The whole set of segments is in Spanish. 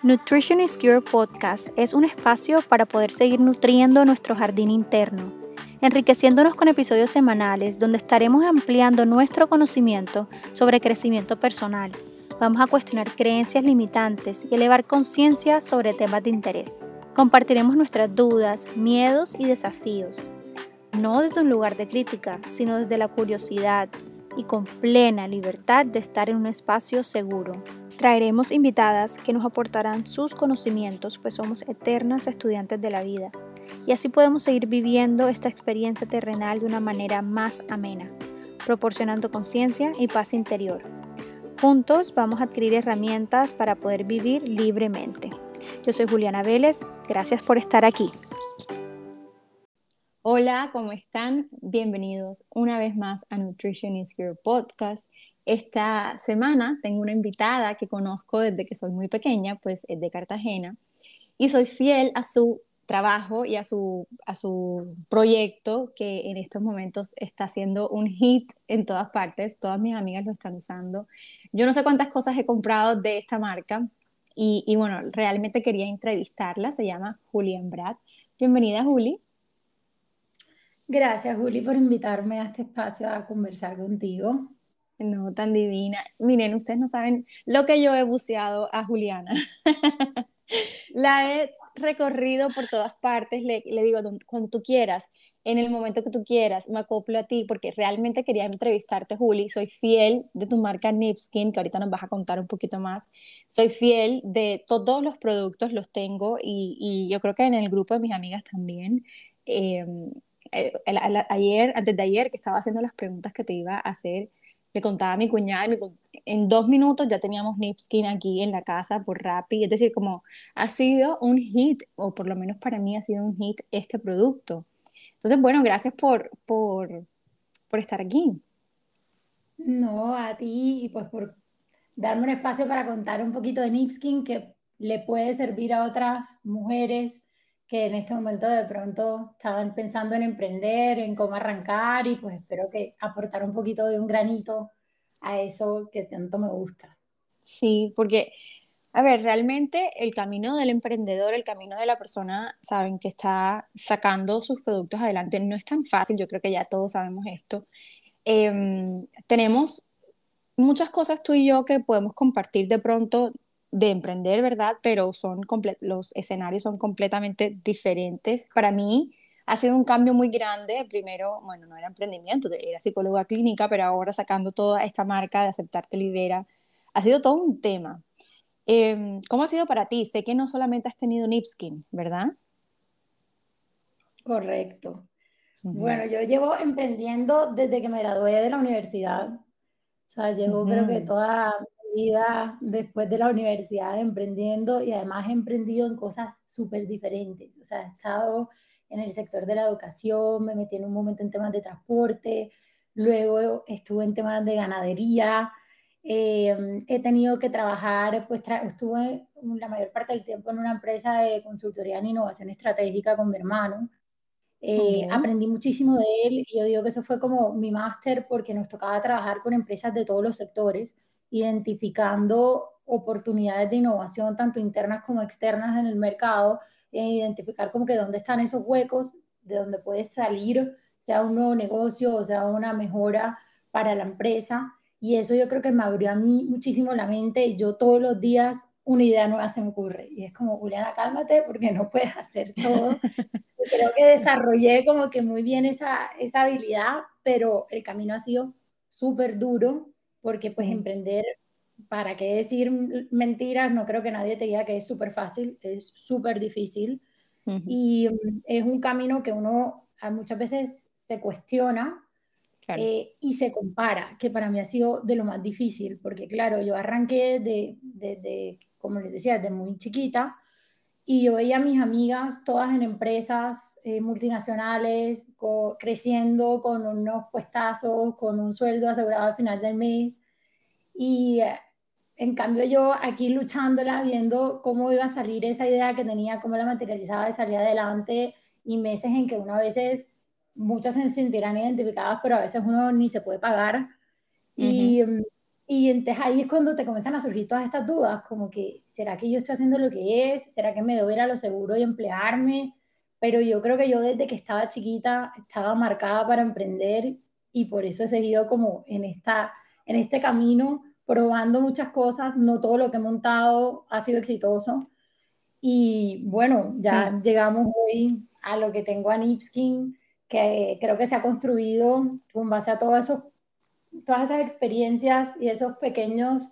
Nutrition is Cure Podcast es un espacio para poder seguir nutriendo nuestro jardín interno, enriqueciéndonos con episodios semanales donde estaremos ampliando nuestro conocimiento sobre crecimiento personal. Vamos a cuestionar creencias limitantes y elevar conciencia sobre temas de interés. Compartiremos nuestras dudas, miedos y desafíos, no desde un lugar de crítica, sino desde la curiosidad y con plena libertad de estar en un espacio seguro. Traeremos invitadas que nos aportarán sus conocimientos, pues somos eternas estudiantes de la vida, y así podemos seguir viviendo esta experiencia terrenal de una manera más amena, proporcionando conciencia y paz interior. Juntos vamos a adquirir herramientas para poder vivir libremente. Yo soy Juliana Vélez, gracias por estar aquí. Hola, ¿cómo están? Bienvenidos una vez más a Nutrition is Your Podcast. Esta semana tengo una invitada que conozco desde que soy muy pequeña, pues es de Cartagena, y soy fiel a su trabajo y a su, a su proyecto que en estos momentos está haciendo un hit en todas partes. Todas mis amigas lo están usando. Yo no sé cuántas cosas he comprado de esta marca y, y bueno, realmente quería entrevistarla. Se llama Julian Brad. Bienvenida, Juli. Gracias, Juli, por invitarme a este espacio a conversar contigo. No, tan divina. Miren, ustedes no saben lo que yo he buceado a Juliana. la he recorrido por todas partes, le, digo, cuando tú quieras, en el momento que tú quieras, me acoplo a ti porque realmente quería entrevistarte, Juli. Soy fiel de tu marca Nipskin, que ahorita nos vas a contar un poquito más. Soy fiel de todos los productos, los tengo y, yo creo que en el grupo de mis amigas también. Eh, el, el, ayer, antes de ayer, que estaba haciendo las preguntas que te iba a hacer, le contaba a mi cuñada, y mi, en dos minutos ya teníamos Nipskin aquí en la casa por Rappi, es decir, como ha sido un hit, o por lo menos para mí ha sido un hit este producto. Entonces, bueno, gracias por, por, por estar aquí. No, a ti y pues por darme un espacio para contar un poquito de Nipskin que le puede servir a otras mujeres que en este momento de pronto estaban pensando en emprender, en cómo arrancar y pues espero que aportar un poquito de un granito a eso que tanto me gusta. Sí, porque, a ver, realmente el camino del emprendedor, el camino de la persona, saben, que está sacando sus productos adelante, no es tan fácil, yo creo que ya todos sabemos esto. Eh, tenemos muchas cosas tú y yo que podemos compartir de pronto de emprender, ¿verdad? Pero son los escenarios son completamente diferentes. Para mí ha sido un cambio muy grande. Primero, bueno, no era emprendimiento, era psicóloga clínica, pero ahora sacando toda esta marca de Aceptarte Libera, ha sido todo un tema. Eh, ¿Cómo ha sido para ti? Sé que no solamente has tenido Nipskin, ¿verdad? Correcto. Uh -huh. Bueno, yo llevo emprendiendo desde que me gradué de la universidad. O sea, llevo uh -huh. creo que toda vida después de la universidad emprendiendo y además he emprendido en cosas súper diferentes. O sea, he estado en el sector de la educación, me metí en un momento en temas de transporte, luego estuve en temas de ganadería, eh, he tenido que trabajar, pues tra estuve la mayor parte del tiempo en una empresa de consultoría en innovación estratégica con mi hermano. Eh. Aprendí muchísimo de él y yo digo que eso fue como mi máster porque nos tocaba trabajar con empresas de todos los sectores identificando oportunidades de innovación, tanto internas como externas en el mercado, identificar como que dónde están esos huecos, de dónde puede salir, sea un nuevo negocio o sea una mejora para la empresa. Y eso yo creo que me abrió a mí muchísimo la mente y yo todos los días una idea nueva se me ocurre. Y es como, Juliana, cálmate porque no puedes hacer todo. creo que desarrollé como que muy bien esa, esa habilidad, pero el camino ha sido súper duro porque pues emprender, ¿para qué decir mentiras? No creo que nadie te diga que es súper fácil, es súper difícil. Uh -huh. Y um, es un camino que uno muchas veces se cuestiona claro. eh, y se compara, que para mí ha sido de lo más difícil, porque claro, yo arranqué de, de, de como les decía, desde muy chiquita, y yo veía a mis amigas todas en empresas eh, multinacionales, co creciendo con unos puestazos, con un sueldo asegurado al final del mes. Y eh, en cambio yo aquí luchándola, viendo cómo iba a salir esa idea que tenía, cómo la materializaba de salir adelante, y meses en que uno a veces, muchas se sentirán identificadas, pero a veces uno ni se puede pagar. Uh -huh. Y Y entonces ahí es cuando te comienzan a surgir todas estas dudas, como que, ¿será que yo estoy haciendo lo que es? ¿Será que me debo ir a lo seguro y emplearme? Pero yo creo que yo desde que estaba chiquita estaba marcada para emprender y por eso he seguido como en, esta, en este camino, probando muchas cosas. No todo lo que he montado ha sido exitoso. Y bueno, ya llegamos hoy a lo que tengo a Nipskin, que creo que se ha construido con base a todos esos, todas esas experiencias y esos pequeños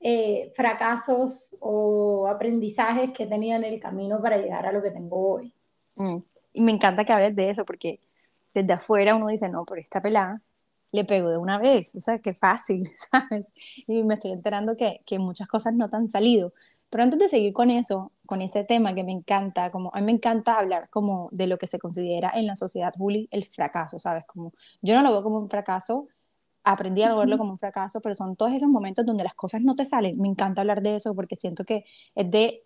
eh, fracasos o aprendizajes que tenido en el camino para llegar a lo que tengo hoy. Mm. Y me encanta que hables de eso porque desde afuera uno dice, no, por esta pelada le pego de una vez, o sea, qué fácil, ¿sabes? Y me estoy enterando que, que muchas cosas no te han salido. Pero antes de seguir con eso, con ese tema que me encanta, como a mí me encanta hablar como de lo que se considera en la sociedad bully el fracaso, ¿sabes? Como yo no lo veo como un fracaso, aprendí a no verlo como un fracaso, pero son todos esos momentos donde las cosas no te salen. Me encanta hablar de eso porque siento que es de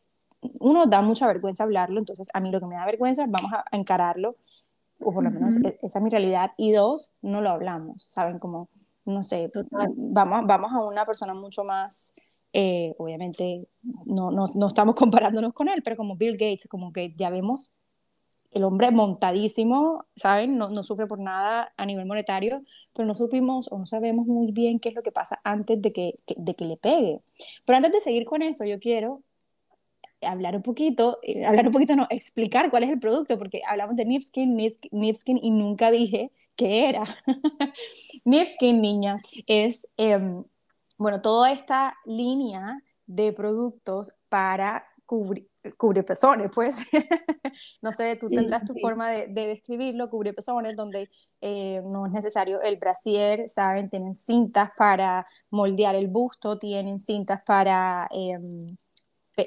uno da mucha vergüenza hablarlo, entonces a mí lo que me da vergüenza vamos a, encararlo, o por lo menos e, esa es mi realidad, y dos, no lo hablamos, ¿saben? Como, no sé, vamos, vamos a una persona mucho más, eh, obviamente no, no, no, estamos comparándonos con él, pero como Bill Gates, como que ya vemos el hombre montadísimo, ¿saben? No, no sufre por nada a nivel monetario, pero no supimos o no sabemos muy bien qué es lo que pasa antes de que, de que le pegue. Pero antes de seguir con eso, yo quiero hablar un poquito, eh, hablar un poquito, no, explicar cuál es el producto, porque hablamos de Nipskin, Nipskin y nunca dije qué era. Nipskin, niñas, es, em, bueno, toda esta línea de productos para cubrir cubre pezones, pues. no sé, tú tendrás tu forma de, describirlo, cubre pezones, donde eh, no es necesario el brasier, ¿saben? Tienen cintas para moldear el busto, tienen cintas para em,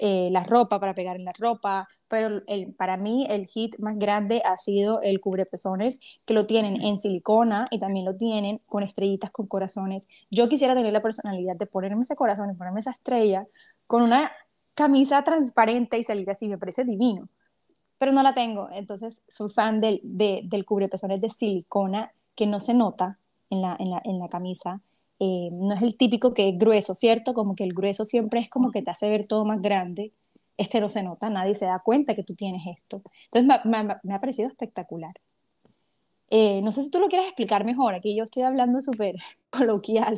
eh, la ropa, para pegar en la ropa, pero el, para mí el hit más grande ha sido el cubrepezones, que lo tienen en silicona y también lo tienen con estrellitas, con corazones. Yo quisiera tener la personalidad de ponerme ese corazón ponerme esa estrella con una camisa transparente y salir así, me parece divino, pero no la tengo, entonces soy fan del, de, del cubrepezones de silicona que no se nota en la, en la, en la camisa eh, no es el típico que es grueso, ¿cierto? Como que el grueso siempre es como que te hace ver todo más grande. Este no se nota, nadie se da cuenta que tú tienes esto. Entonces me, ha parecido espectacular. Eh, no sé si tú lo quieres explicar mejor, aquí yo estoy hablando súper coloquial.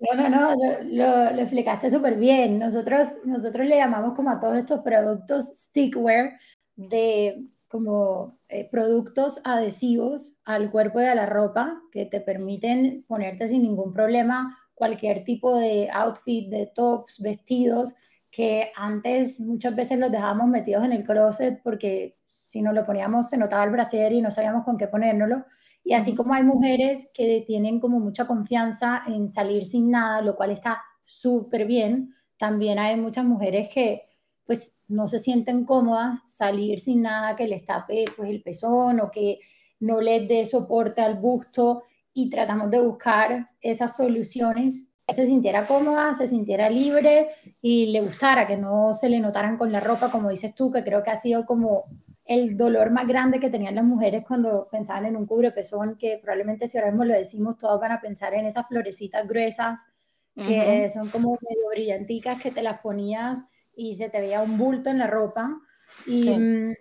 No, no, no, lo, lo, explicaste súper bien. Nosotros, nosotros le llamamos como a todos estos productos stickware de como eh, productos adhesivos al cuerpo y a la ropa que te permiten ponerte sin ningún problema cualquier tipo de outfit, de tops, vestidos, que antes muchas veces los dejábamos metidos en el closet porque si no lo poníamos se notaba el brasier y no sabíamos con qué ponérnoslo. Y así como hay mujeres que tienen como mucha confianza en salir sin nada, lo cual está súper bien, también hay muchas mujeres que pues no se sienten cómodas salir sin nada que les tape pues, el pezón o que no les dé soporte al busto y tratamos de buscar esas soluciones. Que se sintiera cómoda, se sintiera libre y le gustara, que no se le notaran con la ropa, como dices tú, que creo que ha sido como el dolor más grande que tenían las mujeres cuando pensaban en un cubrepezón, que probablemente si ahora mismo lo decimos, todos van a pensar en esas florecitas gruesas, que son como medio brillanticas, que te las ponías y se te veía un bulto en la ropa. Y mm,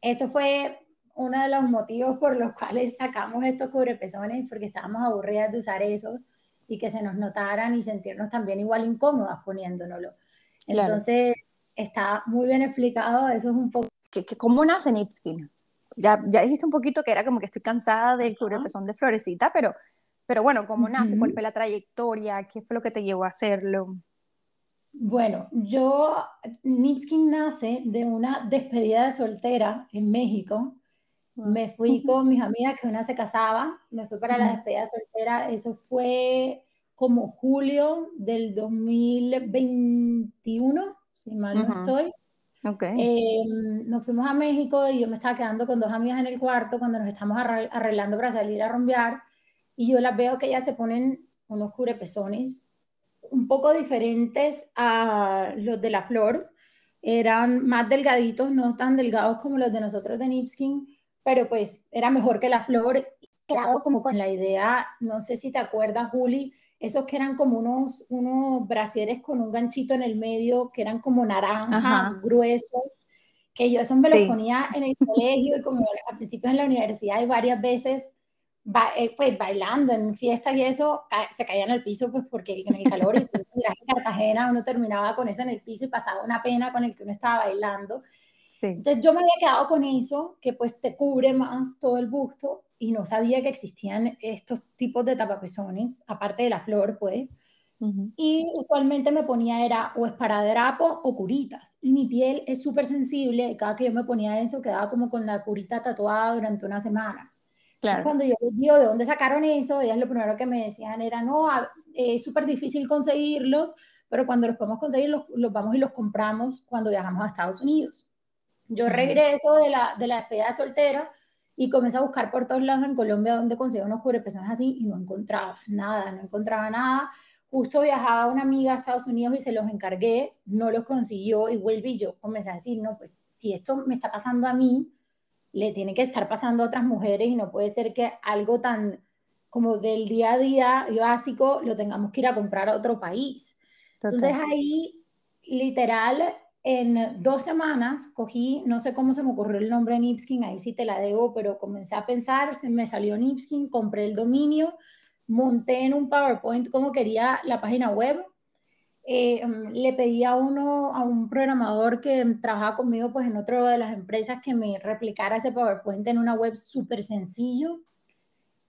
eso fue uno de los motivos por los cuales sacamos estos cubrepezones, porque estábamos aburridas de usar esos y que se nos notaran y sentirnos también igual incómodas poniéndonoslo. Entonces, está muy bien explicado, eso es un poco... ¿Qué, cómo nace Nipskin? Ya, ya dijiste un poquito que era como que estoy cansada del cubrepezón de florecita, pero, pero bueno, ¿cómo nace? ¿Cuál fue la trayectoria? ¿Qué fue lo que te llevó a hacerlo? Bueno, yo, Nipskin nace de una despedida de soltera en México. Me fui con mis amigas, que una se casaba, me fui para la despedida de soltera. Eso fue como julio del 2021, si mal no estoy. Okay. Em, nos fuimos a México y yo me estaba quedando con dos amigas en el cuarto cuando nos estamos arreglando para salir a rumbear y yo las veo que ellas se ponen unos curepezones un poco diferentes a los de la flor. Eran más delgaditos, no tan delgados como los de nosotros de Nipskin, pero pues era mejor que la flor. Quedado como con la idea, no sé si te acuerdas, Juli, esos que eran como unos, unos brasieres con un ganchito en el medio, que eran como naranja, gruesos, que yo eso me los ponía en el colegio y como al principio en la universidad y varias veces eh, pues bailando en fiestas y eso, se caía en el piso pues porque en el calor y en Cartagena uno terminaba con eso en el piso y pasaba una pena con el que uno estaba bailando. Entonces yo me había quedado con eso, que pues te cubre más todo el busto y no sabía que existían estos tipos de tapapezones, aparte de la flor pues. Y usualmente me ponía era o esparadrapo o curitas. Y mi piel es súper sensible, cada que yo me ponía eso quedaba como con la curita tatuada durante una semana. Cuando yo les digo de dónde sacaron eso, ellas lo primero que me decían era, no, es súper difícil conseguirlos, pero cuando los podemos conseguir, los, los, vamos y los compramos cuando viajamos a Estados Unidos. Yo regreso de la, de la despedida soltera y comencé a buscar por todos lados en Colombia donde conseguía unos cubrepezones así y no encontraba nada, no encontraba nada. Justo viajaba una amiga a Estados Unidos y se los encargué, no los consiguió y vuelve y yo comencé a decir, no, pues si esto me está pasando a mí, le tiene que estar pasando a otras mujeres y no puede ser que algo tan como del día a día básico lo tengamos que ir a comprar a otro país. Entonces ahí, literal, en dos semanas cogí, no sé cómo se me ocurrió el nombre Nipskin, ahí sí te la debo, pero comencé a pensar, se me salió Nipskin, compré el dominio, monté en un PowerPoint como quería la página web, eh, le pedí a uno, a un programador que trabajaba conmigo pues en otra de las empresas que me replicara ese PowerPoint en una web súper sencillo.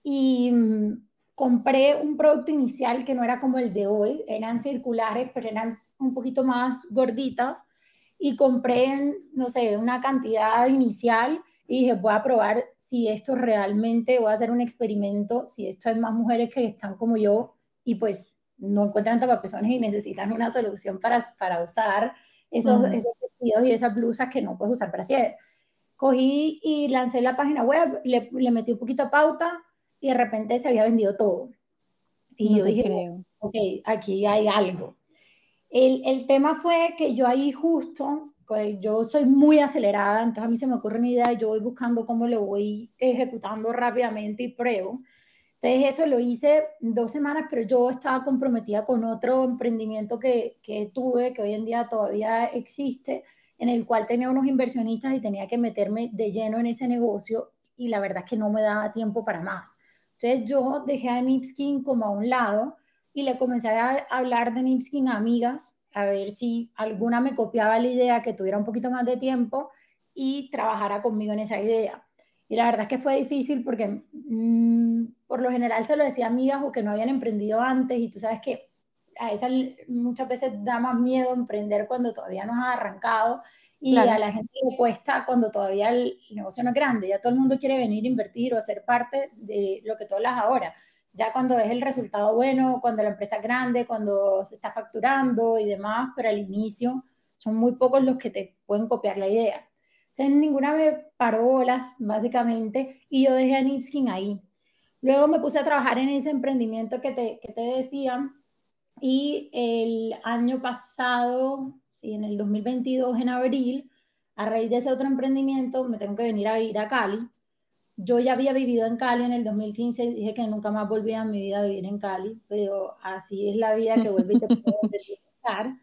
Y mm, compré un producto inicial que no era como el de hoy, eran circulares, pero eran un poquito más gorditas. Y compré, no sé, una cantidad inicial y dije, voy a probar si esto realmente, voy a hacer un experimento, si esto hay más mujeres que están como yo. Y pues no encuentran tapapezones y necesitan una solución para, para usar esos, esos vestidos y esas blusas que no puedes usar para hacer. Cogí y lancé la página web, le, le, metí un poquito de pauta y de repente se había vendido todo. Y yo dije, creo. ok, aquí hay algo. El, el, tema fue que yo ahí justo, pues yo soy muy acelerada, entonces a mí se me ocurre una idea yo voy buscando cómo lo voy ejecutando rápidamente y pruebo. Entonces eso lo hice dos semanas, pero yo estaba comprometida con otro emprendimiento que, que tuve, que hoy en día todavía existe, en el cual tenía unos inversionistas y tenía que meterme de lleno en ese negocio y la verdad es que no me daba tiempo para más. Entonces yo dejé a Nipskin como a un lado y le comencé a hablar de Nipskin a amigas, a ver si alguna me copiaba la idea, que tuviera un poquito más de tiempo y trabajara conmigo en esa idea. Y la verdad es que fue difícil porque mm, por lo general se lo decía a amigas o que no habían emprendido antes y tú sabes que a esas muchas veces da más miedo emprender cuando todavía no has arrancado y a la gente le cuesta cuando todavía el negocio no es grande, ya todo el mundo quiere venir a invertir o ser parte de lo que tú hablas ahora. Ya cuando es el resultado bueno, cuando la empresa es grande, cuando se está facturando y demás, pero al inicio son muy pocos los que te pueden copiar la idea. Entonces ninguna me paró bolas, básicamente, y yo dejé a Nipskin ahí. Luego me puse a trabajar en ese emprendimiento que te, que te decía, y el año pasado, sí, en el 2022, en abril, a raíz de ese otro emprendimiento, me tengo que venir a vivir a Cali. Yo ya había vivido en Cali en el 2015 y dije que nunca más volvía en mi vida a vivir en Cali, pero así es la vida que vuelve y te puede estar.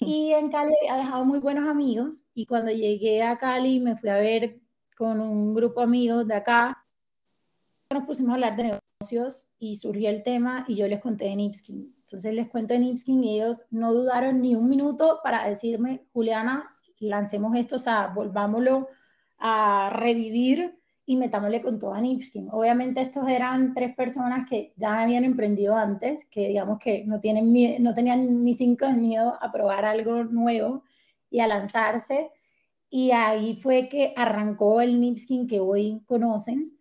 Y en Cali ha dejado muy buenos amigos y cuando llegué a Cali me fui a ver con un grupo de amigos de acá. Nos pusimos a hablar de negocios y surgió el tema y yo les conté de Nipskin. Entonces les cuento de Nipskin y ellos no dudaron ni un minuto para decirme, Juliana, lancemos esto, o sea, volvámoslo a revivir y metámosle con todo a Nipskin. Obviamente estos eran tres personas que ya habían emprendido antes, que digamos que no, tienen no tenían ni cinco de miedo a probar algo nuevo y a lanzarse. Y ahí fue que arrancó el Nipskin que hoy conocen,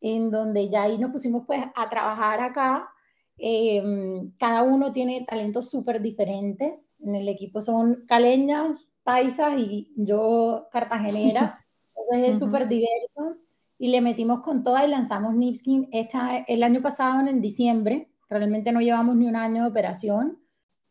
en donde ya ahí nos pusimos pues a trabajar acá. Em, cada uno tiene talentos súper diferentes. En el equipo son caleñas, paisas y yo cartagenera. Entonces es súper diverso y le metimos con toda y lanzamos Nipskin esta, el año pasado en diciembre. Realmente no llevamos ni un año de operación.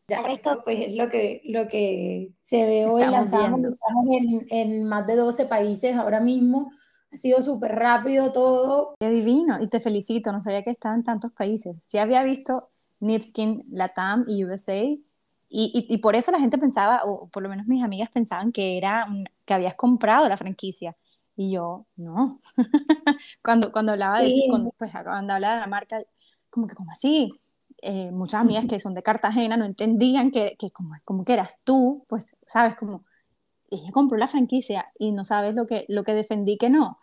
Ya esto pues es lo que, lo que se ve hoy. Estamos lanzamos estamos en, en, más de 12 países ahora mismo. Ha sido súper rápido todo. Qué divino y te felicito. No sabía que estaba en tantos países. Sí había visto Nipskin, Latam y USA. Y, y, y, por eso la gente pensaba, o por lo menos mis amigas pensaban que era que habías comprado la franquicia. Y yo, no. cuando, cuando hablaba de cuando, pues, cuando hablaba de la marca, como que, como así? Eh, muchas amigas que son de Cartagena no entendían que, que como, como que eras tú, pues, sabes, como, ella compró la franquicia y no sabes lo que, lo que defendí que no.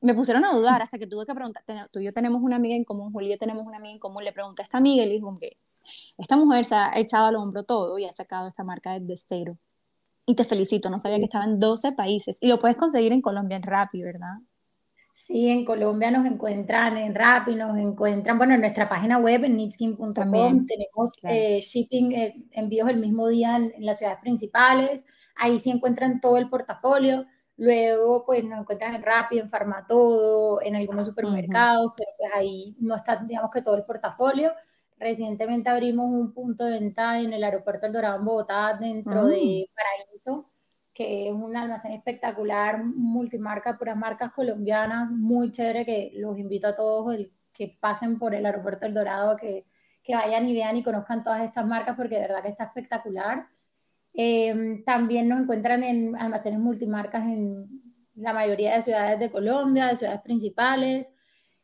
Me pusieron a dudar hasta que tuve que preguntar, tú y yo tenemos una amiga en común, Julio tenemos una amiga en común, le pregunté a esta amiga y le dijo que esta mujer se ha echado al hombro todo y ha sacado esta marca desde cero. Y te felicito, no sabía que estaba en 12 países. Y lo puedes conseguir en Colombia en Rappi, ¿verdad? Sí, en Colombia nos encuentran en Rappi, nos encuentran, bueno, en nuestra página web, en nipskin.com, tenemos eh, shipping, eh, envíos el mismo día en, las ciudades principales, ahí sí encuentran todo el portafolio, luego pues nos encuentran en Rappi, en Farmatodo, en algunos supermercados, pero pues ahí no está, digamos que todo el portafolio. Recientemente abrimos un punto de venta en el aeropuerto El Dorado en Bogotá, dentro de ah. Paraíso, que es un almacén espectacular, multimarca, puras marcas colombianas, muy chévere, que los invito a todos el, que pasen por el aeropuerto El Dorado, que, que vayan y vean y conozcan todas estas marcas, porque de verdad que está espectacular. Em, también nos encuentran en almacenes multimarcas en la mayoría de ciudades de Colombia, de ciudades principales.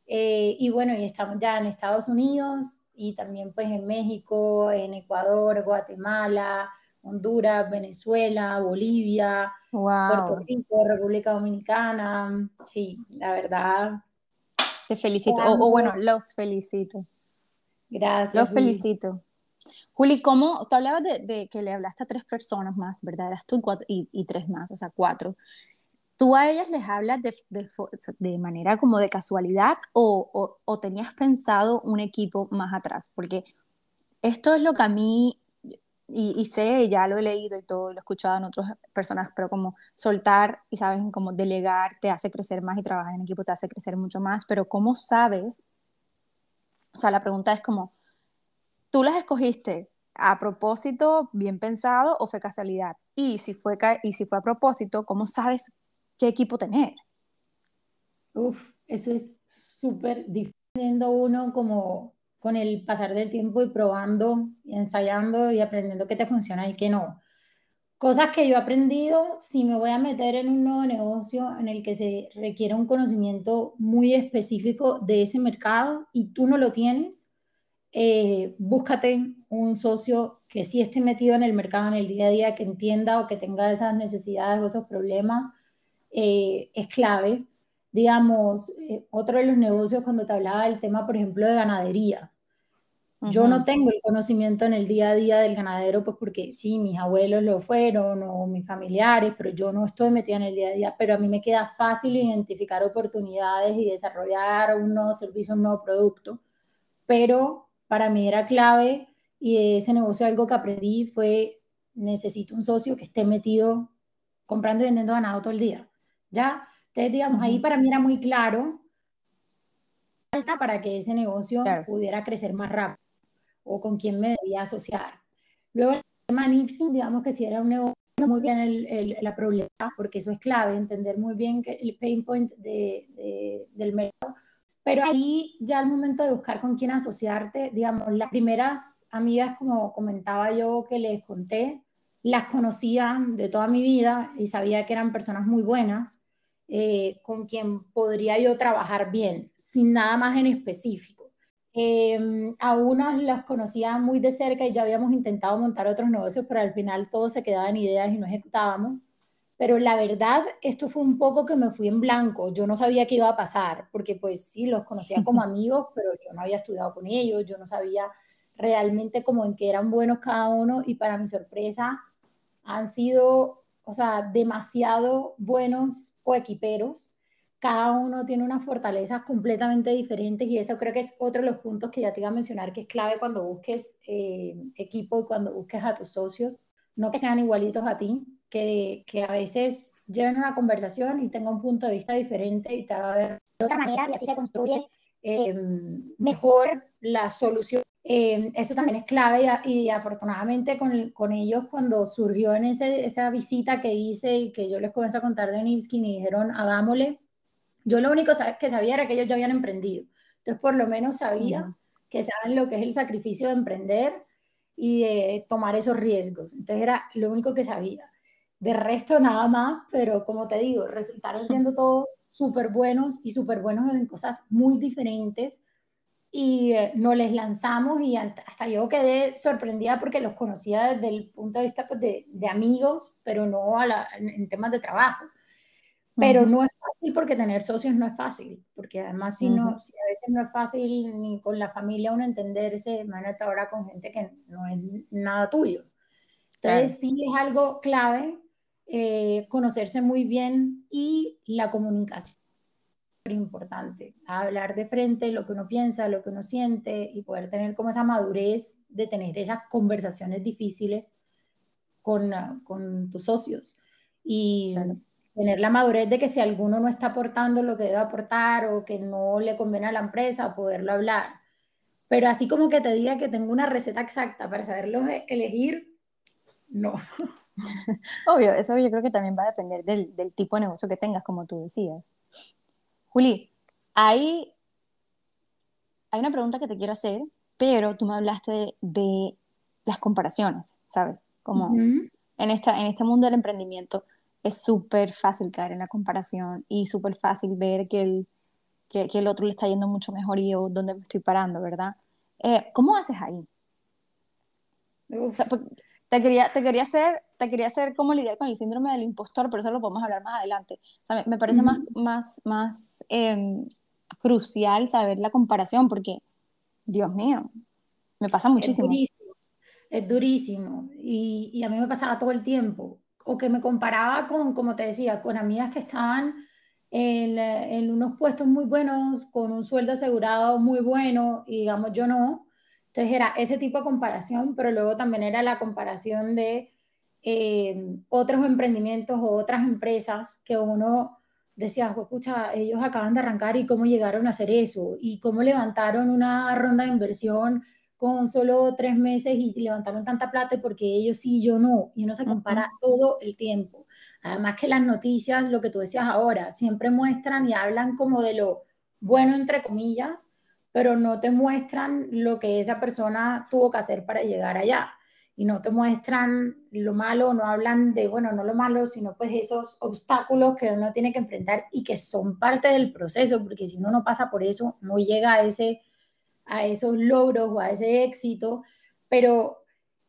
Eh, y bueno, y estamos ya en Estados Unidos y también pues en México, en Ecuador, Guatemala, Honduras, Venezuela, Bolivia, Puerto Rico, República Dominicana. Sí, la verdad. Te felicito. O, bueno, los felicito. Gracias. Los felicito. Juli, ¿cómo? Tú hablabas de, que le hablaste a tres personas más, ¿verdad? Eras tú y, y, tres más, o sea, cuatro. ¿Tú a ellas les hablas de, de, de manera como de casualidad o, o, o, tenías pensado un equipo más atrás? Porque esto es lo que a mí y, sé, ya lo he leído y todo, lo he escuchado en otras personas, pero como soltar y sabes, como delegar te hace crecer más y trabajar en equipo te hace crecer mucho más, pero ¿cómo sabes? O sea, la pregunta es como, ¿tú las escogiste a propósito, bien pensado o fue casualidad? Y si fue, y si fue a propósito, ¿cómo sabes qué equipo tener? Uf, eso es súper difícil uno como con el pasar del tiempo y probando y ensayando y aprendiendo qué te funciona y qué no. Cosas que yo he aprendido, si me voy a meter en un nuevo negocio en el que se requiere un conocimiento muy específico de ese mercado y tú no lo tienes, eh, búscate un socio que sí esté metido en el mercado en el día a día, que entienda o que tenga esas necesidades o esos problemas, eh, es clave digamos, eh, otro de los negocios cuando te hablaba del tema, por ejemplo, de ganadería. Yo no tengo el conocimiento en el día a día del ganadero, pues porque sí, mis abuelos lo fueron o mis familiares, pero yo no estoy metida en el día a día, pero a mí me queda fácil identificar oportunidades y desarrollar un nuevo servicio, un nuevo producto. Pero para mí era clave y de ese negocio algo que aprendí fue, necesito un socio que esté metido comprando y vendiendo ganado todo el día. ¿Ya? Entonces, digamos, ahí para mí era muy claro para que ese negocio pudiera crecer más rápido o con quién me debía asociar. Luego, el tema Nipsey, digamos que si era un negocio muy bien el, la problema, porque eso es clave, entender muy bien el pain point de, del mercado. Pero ahí ya al momento de buscar con quién asociarte, digamos, las primeras amigas, como comentaba yo que les conté, las conocía de toda mi vida y sabía que eran personas muy buenas eh, con quien podría yo trabajar bien, sin nada más en específico. Eh, a unas las conocía muy de cerca y ya habíamos intentado montar otros negocios, pero al final todo se quedaba en ideas y no ejecutábamos. Pero la verdad, esto fue un poco que me fui en blanco. Yo no sabía qué iba a pasar, porque pues sí, los conocía como amigos, pero yo no había estudiado con ellos, yo no sabía realmente cómo en qué eran buenos cada uno y para mi sorpresa han sido o sea, demasiado buenos coequiperos. Cada uno tiene unas fortalezas completamente diferentes y eso creo que es otro de los puntos que ya te iba a mencionar que es clave cuando busques eh, equipo y cuando busques a tus socios. No que sean igualitos a ti, que, que a veces lleven una conversación y tengan un punto de vista diferente y te haga ver de otra manera y así se construye eh, mejor la solución Em, eso también es clave y, afortunadamente con, con, ellos cuando surgió en ese, esa visita que hice y que yo les comencé a contar de Nipskin y dijeron hagámosle, yo lo único que sabía era que ellos ya habían emprendido. Entonces por lo menos sabía que saben lo que es el sacrificio de emprender y de tomar esos riesgos. Entonces era lo único que sabía. De resto nada más, pero como te digo, resultaron siendo todos súper buenos y súper buenos en cosas muy diferentes y eh, nos les lanzamos y hasta yo quedé sorprendida porque los conocía desde el punto de vista pues, de, de, amigos, pero no a la, en, temas de trabajo. Pero no es fácil porque tener socios no es fácil, porque además si, no, si a veces no es fácil ni con la familia uno entenderse, imagínate ahora con gente que no es nada tuyo. Entonces sí es algo clave eh, conocerse muy bien y la comunicación importante, hablar de frente lo que uno piensa, lo que uno siente y poder tener como esa madurez de tener esas conversaciones difíciles con, ah, con tus socios y tener la madurez de que si alguno no está aportando lo que debe aportar o que no le conviene a la empresa, poderlo hablar. Pero así como que te diga que tengo una receta exacta para saberlo e-, elegir, no. Obvio, eso yo creo que también va a depender del, del tipo de negocio que tengas, como tú decías. Juli, hay, hay una pregunta que te quiero hacer, pero tú me hablaste de, las comparaciones, ¿sabes? Como en, esta, en este mundo del emprendimiento es súper fácil caer en la comparación y súper fácil ver que el, que, el otro le está yendo mucho mejor y yo dónde me estoy parando, ¿verdad? Eh, ¿Cómo haces ahí? Te quería, te, quería hacer, te quería hacer cómo lidiar con el síndrome del impostor, pero eso lo podemos hablar más adelante. O sea, me, parece más, más, más em, crucial saber la comparación, porque, Dios mío, me pasa muchísimo. Es durísimo, es durísimo. Y, y, a mí me pasaba todo el tiempo. O que me comparaba con, como te decía, con amigas que estaban en, en unos puestos muy buenos, con un sueldo asegurado muy bueno, y digamos, yo no entonces era ese tipo de comparación, pero luego también era la comparación de eh, otros emprendimientos o otras empresas que uno decía, escucha, ellos acaban de arrancar y cómo llegaron a hacer eso y cómo levantaron una ronda de inversión con solo tres meses y levantaron tanta plata porque ellos sí, yo no. Y uno se compara todo el tiempo. Además que las noticias, lo que tú decías ahora, siempre muestran y hablan como de lo bueno, entre comillas, pero no te muestran lo que esa persona tuvo que hacer para llegar allá. Y no te muestran lo malo, no hablan de, bueno, no lo malo, sino pues esos obstáculos que uno tiene que enfrentar y que son parte del proceso, porque si uno no pasa por eso, no llega a, ese, a esos logros o a ese éxito. Pero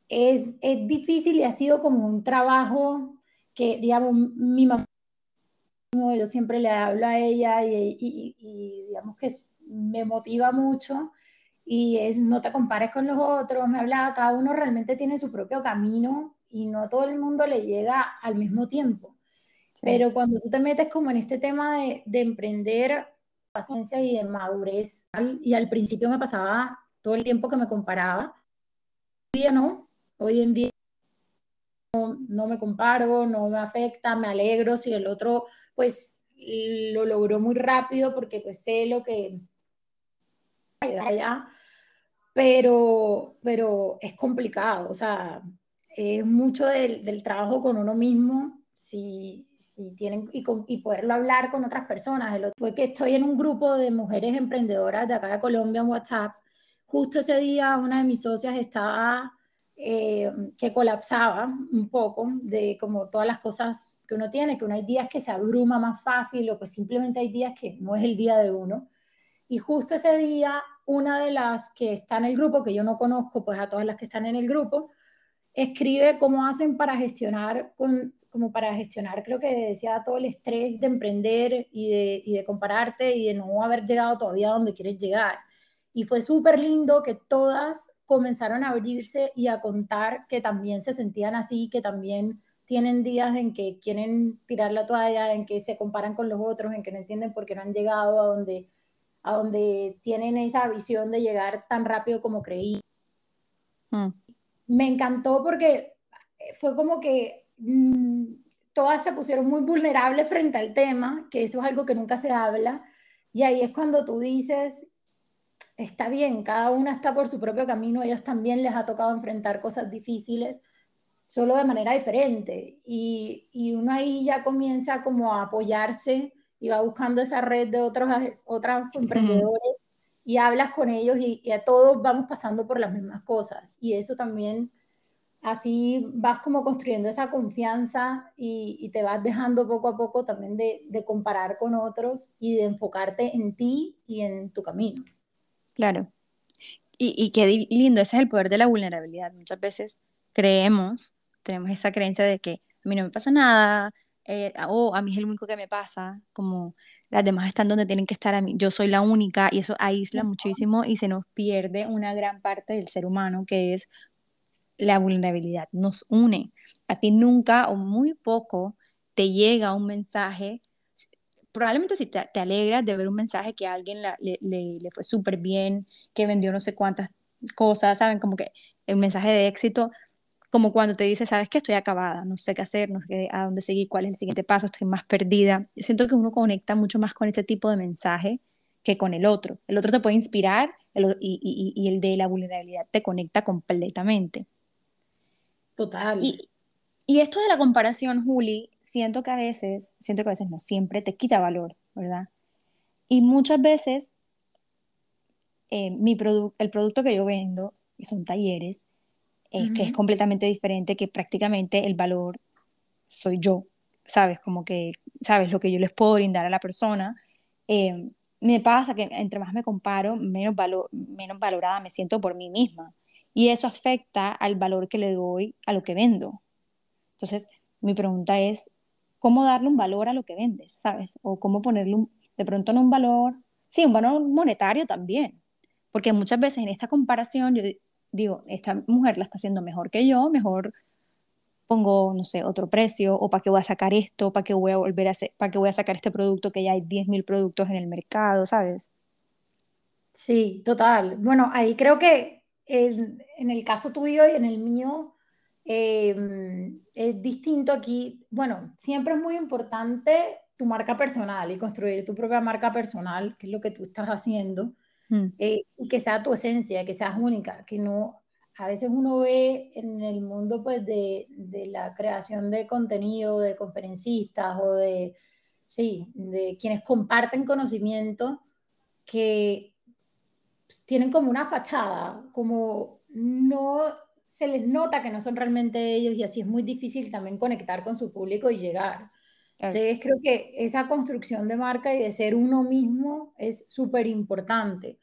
es, es difícil y ha sido como un trabajo que, digamos, mi mamá, yo siempre le hablo a ella y, y, y digamos que me motiva mucho y es no te compares con los otros, me hablaba, cada uno realmente tiene su propio camino y no todo el mundo le llega al mismo tiempo. Pero cuando tú te metes como en este tema de, de emprender, paciencia y de madurez, y al principio me pasaba todo el tiempo que me comparaba, hoy día no, hoy en día no, no me comparo, no me afecta, me alegro si el otro pues lo logró muy rápido porque pues sé lo que allá, pero, pero es complicado, o sea, es mucho del, del trabajo con uno mismo, si, si tienen, y, con, y, poderlo hablar con otras personas. El otro, fue que estoy en un grupo de mujeres emprendedoras de acá de Colombia en WhatsApp. Justo ese día una de mis socias estaba eh, que colapsaba un poco de como todas las cosas que uno tiene, que uno hay días que se abruma más fácil o pues simplemente hay días que no es el día de uno. Y justo ese día, una de las que está en el grupo, que yo no conozco, pues a todas las que están en el grupo, escribe cómo hacen para gestionar, como para gestionar, creo que decía todo el estrés de emprender y de, y de compararte y de no haber llegado todavía a donde quieres llegar. Y fue súper lindo que todas comenzaron a abrirse y a contar que también se sentían así, que también tienen días en que quieren tirar la toalla, en que se comparan con los otros, en que no entienden por qué no han llegado a donde a donde tienen esa visión de llegar tan rápido como creí. Mm. Me encantó porque fue como que mm, todas se pusieron muy vulnerables frente al tema, que eso es algo que nunca se habla, y ahí es cuando tú dices, está bien, cada una está por su propio camino, ellas también les ha tocado enfrentar cosas difíciles, solo de manera diferente, y, y uno ahí ya comienza como a apoyarse y va buscando esa red de otros, otros emprendedores y hablas con ellos y, y, a todos vamos pasando por las mismas cosas. Y eso también, así vas como construyendo esa confianza y, y te vas dejando poco a poco también de, de, comparar con otros y de enfocarte en ti y en tu camino. Claro. Y, y qué lindo, ese es el poder de la vulnerabilidad. Muchas veces creemos, tenemos esa creencia de que a mí no me pasa nada, eh, o a mí es el único que me pasa, como las demás están donde tienen que estar a mí, yo soy la única y eso aísla muchísimo y se nos pierde una gran parte del ser humano que es la vulnerabilidad, nos une. A ti nunca o muy poco te llega un mensaje, probablemente si te, te alegras de ver un mensaje que a alguien le, le, le fue súper bien, que vendió no sé cuántas cosas, ¿saben? Como que el mensaje de éxito, como cuando te dice, sabes que estoy acabada, no sé qué hacer, no sé a dónde seguir, cuál es el siguiente paso, estoy más perdida. Siento que uno conecta mucho más con ese tipo de mensaje que con el otro. El otro te puede inspirar y, y, el de la vulnerabilidad te conecta completamente. Total. Y, y esto de la comparación, Juli, siento que a veces, siento que a veces no siempre te quita valor, ¿verdad? Y muchas veces eh, mi el producto que yo vendo, que son talleres, es que es completamente diferente, que prácticamente el valor soy yo, ¿sabes? Como que, ¿sabes? Lo que yo les puedo brindar a la persona. Eh, me pasa que entre más me comparo, menos, valor, menos valorada me siento por mí misma. Y eso afecta al valor que le doy a lo que vendo. Entonces, mi pregunta es, ¿cómo darle un valor a lo que vendes? ¿Sabes? O cómo ponerle de pronto no un valor, sí, un valor monetario también. Porque muchas veces en esta comparación yo digo, esta mujer la está haciendo mejor que yo, mejor pongo, no sé, otro precio, o para qué voy a sacar esto, para qué voy a volver a hacer, para qué voy a sacar este producto que ya hay 10.000 productos en el mercado, ¿sabes? Sí, total. Bueno, ahí creo que en, en el caso tuyo y en el mío eh, es distinto aquí. Bueno, siempre es muy importante tu marca personal y construir tu propia marca personal, que es lo que tú estás haciendo. Mm. Eh, y que sea tu esencia, que seas única, que no, a veces uno ve en el mundo pues de, de la creación de contenido, de conferencistas o de, sí, de quienes comparten conocimiento que tienen como una fachada, como no se les nota que no son realmente ellos y así es muy difícil también conectar con su público y llegar. Entonces creo que esa construcción de marca y de ser uno mismo es súper importante.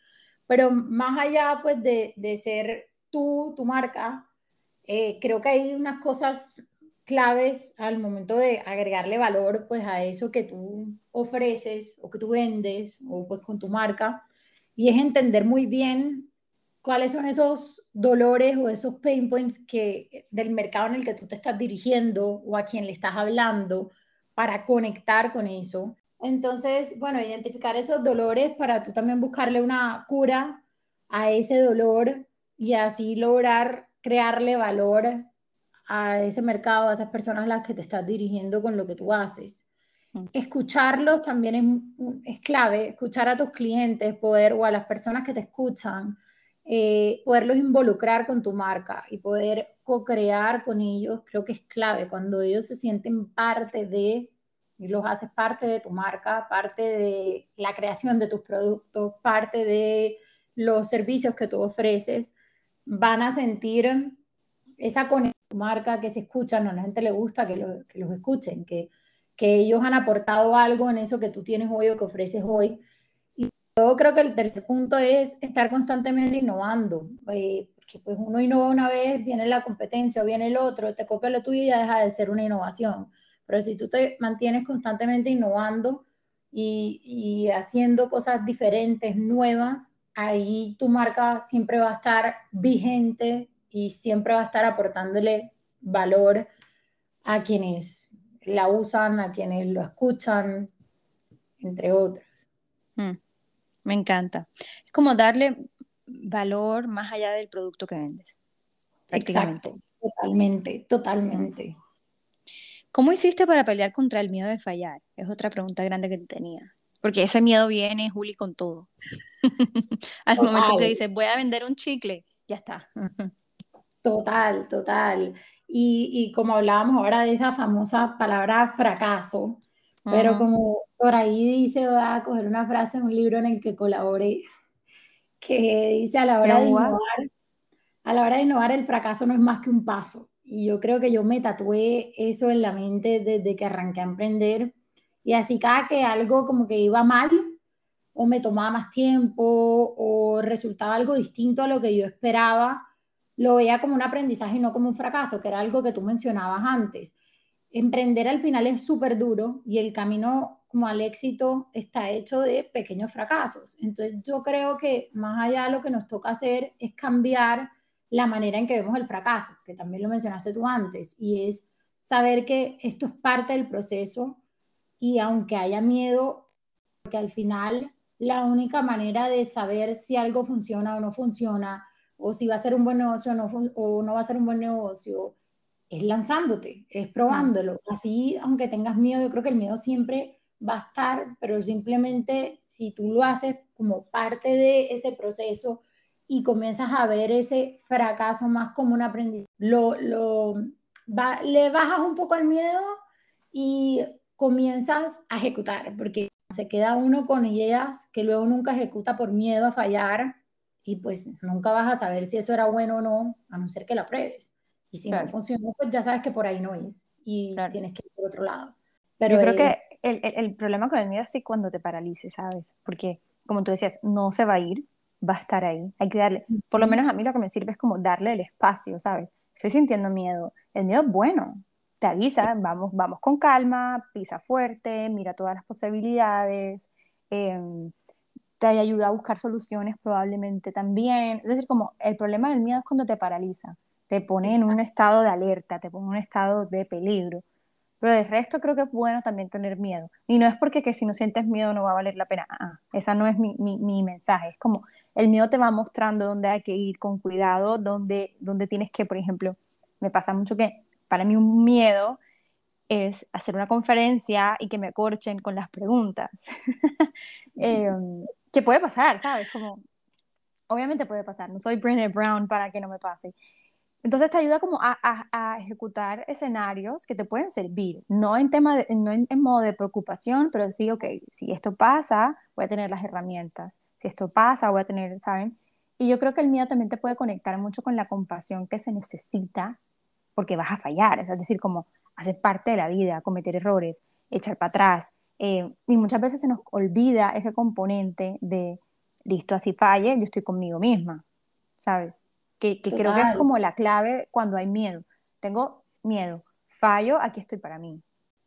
Pero más allá pues de, de ser tú, tu marca, eh, creo que hay unas cosas claves al momento de agregarle valor pues a eso que tú ofreces o que tú vendes o pues con tu marca y es entender muy bien cuáles son esos dolores o esos pain points que del mercado en el que tú te estás dirigiendo o a quien le estás hablando para conectar con eso. Entonces, bueno, identificar esos dolores para tú también buscarle una cura a ese dolor y así lograr crearle valor a ese mercado, a esas personas a las que te estás dirigiendo con lo que tú haces. Escucharlos también es, es clave, escuchar a tus clientes, poder, o a las personas que te escuchan, eh, poderlos involucrar con tu marca y poder co-crear con ellos, creo que es clave. Cuando ellos se sienten parte de, y los haces parte de tu marca, parte de la creación de tus productos, parte de los servicios que tú ofreces, van a sentir esa conexión tu marca que se escuchan, a la gente le gusta que, que los escuchen, que, que ellos han aportado algo en eso que tú tienes hoy o que ofreces hoy yo creo que el tercer punto es estar constantemente innovando, eh, porque pues uno innova una vez, viene la competencia o viene el otro, te copia lo tuyo y ya deja de ser una innovación. Pero si tú te mantienes constantemente innovando y, y haciendo cosas diferentes, nuevas, ahí tu marca siempre va a estar vigente y siempre va a estar aportándole valor a quienes la usan, a quienes lo escuchan, entre otros. Mm. Me encanta. Es como darle valor más allá del producto que vendes. Exacto, totalmente, totalmente. ¿Cómo hiciste para pelear contra el miedo de fallar? Es otra pregunta grande que tenía. Porque ese miedo viene, Juli, con todo. Al momento que dices, voy a vender un chicle, ya está. total, total. Y, y, como hablábamos ahora de esa famosa palabra fracaso, pero como por ahí dice, voy a coger una frase en un libro en el que colaboré, que dice a la hora de innovar, a la hora de innovar el fracaso no es más que un paso. Y yo creo que yo me tatué eso en la mente desde que arranqué a emprender. Y así cada que algo como que iba mal, o me tomaba más tiempo, o resultaba algo distinto a lo que yo esperaba, lo veía como un aprendizaje y no como un fracaso, que era algo que tú mencionabas antes. Emprender al final es súper duro y el camino como al éxito está hecho de pequeños fracasos. Entonces yo creo que más allá de lo que nos toca hacer es cambiar la manera en que vemos el fracaso, que también lo mencionaste tú antes, y es saber que esto es parte del proceso y aunque haya miedo, porque al final la única manera de saber si algo funciona o no funciona, o si va a ser un buen negocio o no, o no va a ser un buen negocio, es lanzándote, es probándolo. Así, aunque tengas miedo, yo creo que el miedo siempre va a estar, pero simplemente si tú lo haces como parte de ese proceso y comienzas a ver ese fracaso más como un aprendizaje, lo, lo le bajas un poco el miedo y comienzas a ejecutar, porque se queda uno con ideas que luego nunca ejecuta por miedo a fallar y pues nunca vas a saber si eso era bueno o no, a no ser que la pruebes. Y si no funcionó, pues ya sabes que por ahí no es y tienes que ir por otro lado. Pero Yo creo que el, el, problema con el miedo es cuando te paralices, ¿sabes? Porque, como tú decías, no se va a ir, va a estar ahí. Hay que darle, por lo menos a mí lo que me sirve es como darle el espacio, ¿sabes? Estoy sintiendo miedo. El miedo es bueno, te avisa, vamos, vamos con calma, pisa fuerte, mira todas las posibilidades, eh, te ayuda a buscar soluciones probablemente también. Es decir, como el problema del miedo es cuando te paraliza, te pone en un estado de alerta, te pone en un estado de peligro. Pero de resto creo que es bueno también tener miedo. Y no es porque que si no sientes miedo no va a valer la pena. Ah, esa no es mi, mi, mi, mensaje. Es como el miedo te va mostrando dónde hay que ir con cuidado, dónde, dónde tienes que, por ejemplo, me pasa mucho que para mí un miedo es hacer una conferencia y que me corchen con las preguntas. eh, que puede pasar, ¿sabes? Como, obviamente puede pasar, no soy Brené Brown para que no me pase. Entonces te ayuda como a, ejecutar escenarios que te pueden servir, no en tema de, no en, modo de preocupación, pero sí, ok, si esto pasa, voy a tener las herramientas, si esto pasa, voy a tener, ¿saben? Y yo creo que el miedo también te puede conectar mucho con la compasión que se necesita porque vas a fallar, es decir, como hacer parte de la vida, cometer errores, echar para atrás, eh, y muchas veces se nos olvida ese componente de, listo, así falle, yo estoy conmigo misma, ¿sabes? Que, que creo que es como la clave cuando hay miedo. Tengo miedo, fallo, aquí estoy para mí.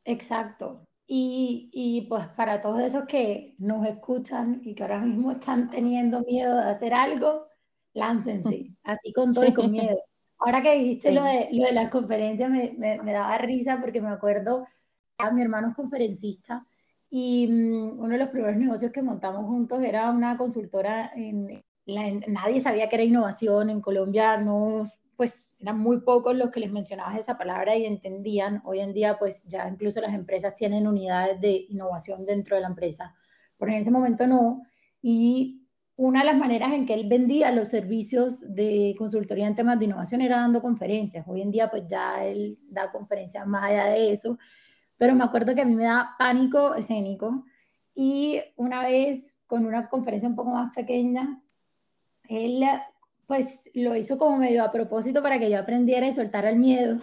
Exacto. Y, y, pues para todos esos que nos escuchan y que ahora mismo están teniendo miedo de hacer algo, láncense, así con todo y con miedo. Ahora que dijiste lo, de, lo de las conferencias, me, me, me, daba risa porque me acuerdo, a mi hermano es conferencista y mm, uno de los primeros negocios que montamos juntos era una consultora en, nadie sabía que era innovación en Colombia, no, pues eran muy pocos los que les mencionabas esa palabra y entendían. Hoy en día, pues ya incluso las empresas tienen unidades de innovación dentro de la empresa, pero en ese momento no. Y una de las maneras en que él vendía los servicios de consultoría en temas de innovación era dando conferencias. Hoy en día, pues ya él da conferencias más allá de eso pero me acuerdo que a mí me da pánico escénico y una vez con una conferencia un poco más pequeña, él pues lo hizo como medio a propósito para que yo aprendiera y soltara el miedo.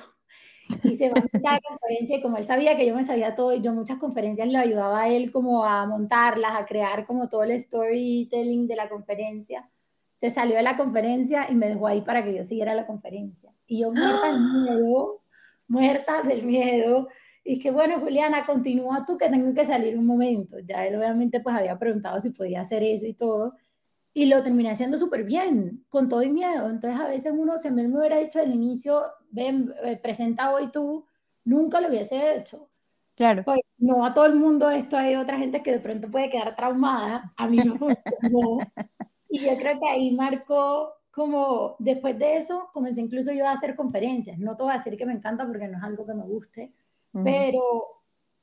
Y se va a la conferencia y como él sabía que yo me sabía todo y yo muchas conferencias lo ayudaba a él como a montarlas, a crear como todo el storytelling de la conferencia. Se salió de la conferencia y me dejó ahí para que yo siguiera la conferencia. Y yo muerta del miedo, muerta del miedo, y que bueno, Juliana, continúa tú que tengo que salir un momento. Ya él obviamente pues había preguntado si podía hacer eso y todo. Y lo terminé haciendo súper bien, con todo y miedo. Entonces a veces uno, si a mí me hubiera dicho al inicio, ven, eh, presenta hoy tú, nunca lo hubiese hecho. Claro. Pues no a todo el mundo esto, hay otra gente que de pronto puede quedar traumada. A mí no funcionó. y yo creo que ahí marcó como, después de eso, comencé incluso yo a hacer conferencias. No te voy a decir que me encanta porque no es algo que me guste, pero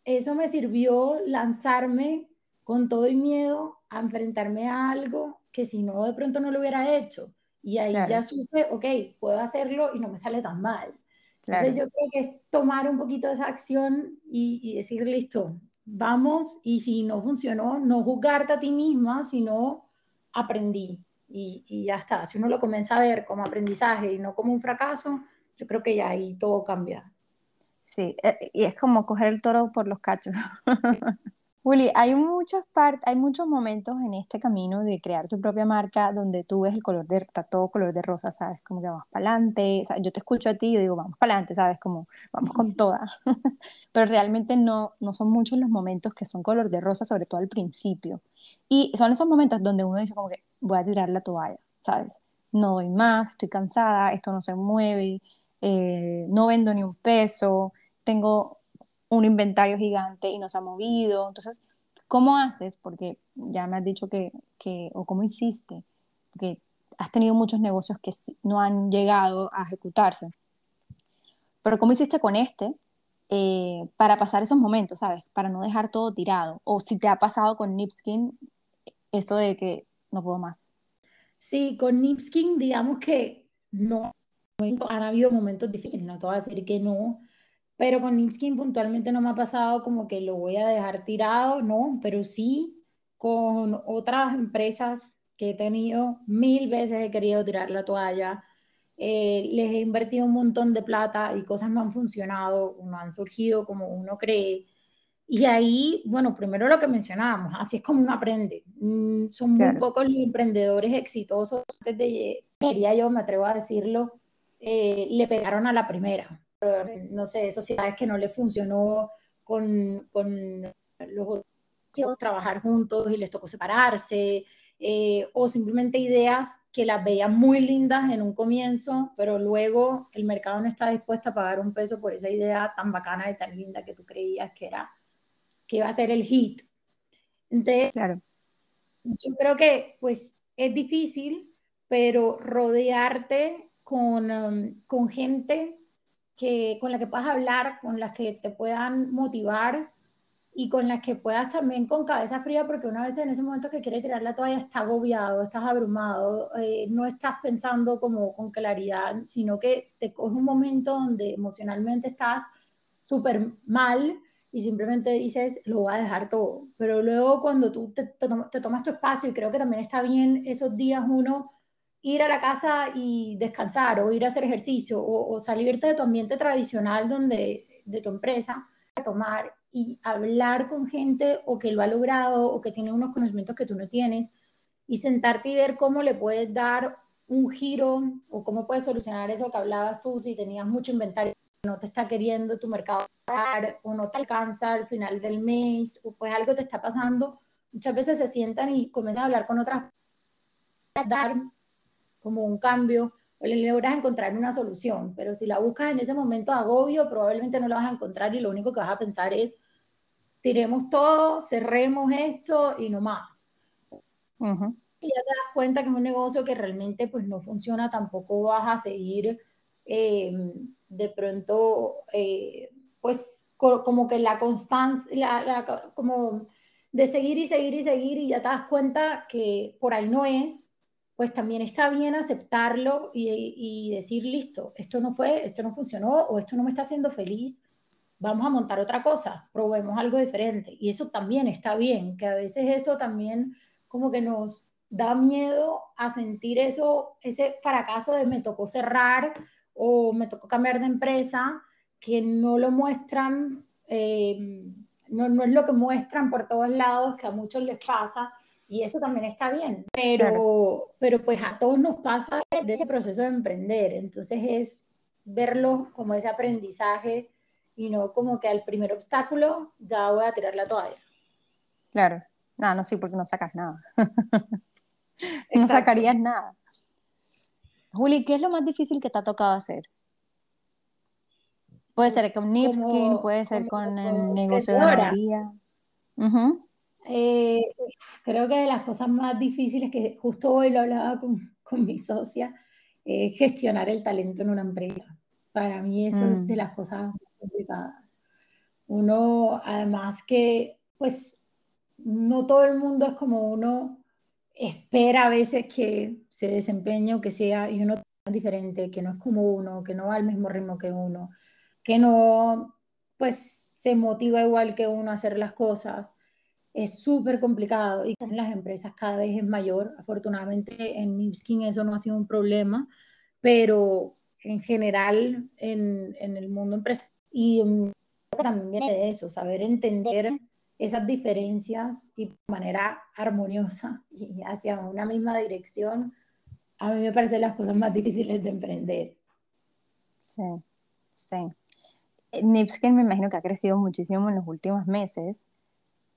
eso me sirvió lanzarme con todo y miedo a enfrentarme a algo que si no de pronto no lo hubiera hecho. Y ahí ya supe, ok, puedo hacerlo y no me sale tan mal. Entonces yo creo que es tomar un poquito de esa acción y, y, decir, listo, vamos, y si no funcionó, no juzgarte a ti misma, sino aprendí. y, y, ya está. Si uno lo comienza a ver como aprendizaje y no como un fracaso, yo creo que ya ahí todo cambia. Sí, eh, y es como coger el toro por los cachos. Willy, hay muchas partes, hay muchos momentos en este camino de crear tu propia marca donde tú ves el color de, está todo color de rosa, ¿sabes? Como que vamos para adelante, yo te escucho a ti y yo digo, vamos para adelante, ¿sabes? Como vamos con toda. Pero realmente no, no son muchos los momentos que son color de rosa, sobre todo al principio. Y son esos momentos donde uno dice como que voy a tirar la toalla, ¿sabes? No doy más, estoy cansada, esto no se mueve, eh, no vendo ni un peso, tengo un inventario gigante y no se ha movido. Entonces, ¿cómo haces? Porque ya me has dicho que, que o cómo hiciste, que has tenido muchos negocios que no han llegado a ejecutarse. Pero ¿cómo hiciste con este eh, para pasar esos momentos, ¿sabes? Para no dejar todo tirado. O si te ha pasado con Nipskin esto de que no puedo más. Sí, con Nipskin digamos que no han habido momentos difíciles, no te voy a decir que no, pero con Nipskin puntualmente no me ha pasado como que lo voy a dejar tirado, no, pero sí con otras empresas que he tenido, mil veces he querido tirar la toalla, eh, les he invertido un montón de plata y cosas no han funcionado, no han surgido como uno cree. Y ahí, bueno, primero lo que mencionábamos, así es como uno aprende. Mm, son muy pocos los emprendedores exitosos, antes de, quería yo, me atrevo a decirlo, eh, le pegaron a la primera no sé, sociedades que no le funcionó con, con los otros, trabajar juntos y les tocó separarse, eh, o simplemente ideas que las veían muy lindas en un comienzo, pero luego el mercado no está dispuesto a pagar un peso por esa idea tan bacana y tan linda que tú creías que era, que iba a ser el hit. Entonces, claro. yo creo que pues es difícil, pero rodearte con, um, con gente que, con la que puedas hablar, con las que te puedan motivar y con las que puedas también con cabeza fría, porque una vez en ese momento que quieres tirar la toalla está agobiado, estás abrumado, eh, no estás pensando como con claridad, sino que te coge un momento donde emocionalmente estás súper mal y simplemente dices, lo voy a dejar todo. Pero luego cuando tú te, te tomas tu espacio, y creo que también está bien esos días uno ir a la casa y descansar o ir a hacer ejercicio o, salirte de tu ambiente tradicional donde, de tu empresa, a tomar y hablar con gente o que lo ha logrado o que tiene unos conocimientos que tú no tienes y sentarte y ver cómo le puedes dar un giro o cómo puedes solucionar eso que hablabas tú si tenías mucho inventario no te está queriendo tu mercado o no te alcanza al final del mes o pues algo te está pasando muchas veces se sientan y comienzan a hablar con otras dar como un cambio, o le logras encontrar una solución, pero si la buscas en ese momento de agobio, probablemente no la vas a encontrar y lo único que vas a pensar es, tiremos todo, cerremos esto y no más. Si ya te das cuenta que es un negocio que realmente pues no funciona, tampoco vas a seguir em, de pronto, eh, pues como que la constancia, como de seguir y seguir y seguir y ya te das cuenta que por ahí no es, pues también está bien aceptarlo y, decir, listo, esto no fue, esto no funcionó o esto no me está haciendo feliz, vamos a montar otra cosa, probemos algo diferente. Y eso también está bien, que a veces eso también como que nos da miedo a sentir eso, ese fracaso de me tocó cerrar o me tocó cambiar de empresa, que no lo muestran, eh, no, no es lo que muestran por todos lados, que a muchos les pasa y eso también está bien, pero, pero pues a todos nos pasa de ese proceso de emprender, entonces es verlo como ese aprendizaje y no como que al primer obstáculo ya voy a tirar la toalla. Claro, no, no, sí, porque no sacas nada. no sacarías nada. Juli, ¿qué es lo más difícil que te ha tocado hacer? Puede ser con Nipskin, puede ser con el negocio de ganadería. Eh, creo que de las cosas más difíciles que justo hoy lo hablaba con, con mi socia, es gestionar el talento en una empresa. Para mí eso es de mm. las cosas más complicadas. Uno, además que, pues, no todo el mundo es como uno espera a veces que se desempeñe o que sea, y uno es diferente, que no es como uno, que no va al mismo ritmo que uno, que no, pues, se motiva igual que uno a hacer las cosas es súper complicado y en las empresas cada vez es mayor. Afortunadamente en Nipskin eso no ha sido un problema, pero en general en, en el mundo empresarial y también de eso, saber entender esas diferencias y de manera armoniosa y hacia una misma dirección, a mí me parecen las cosas más difíciles de emprender. Sí, sí. Nipskin me imagino que ha crecido muchísimo en los últimos meses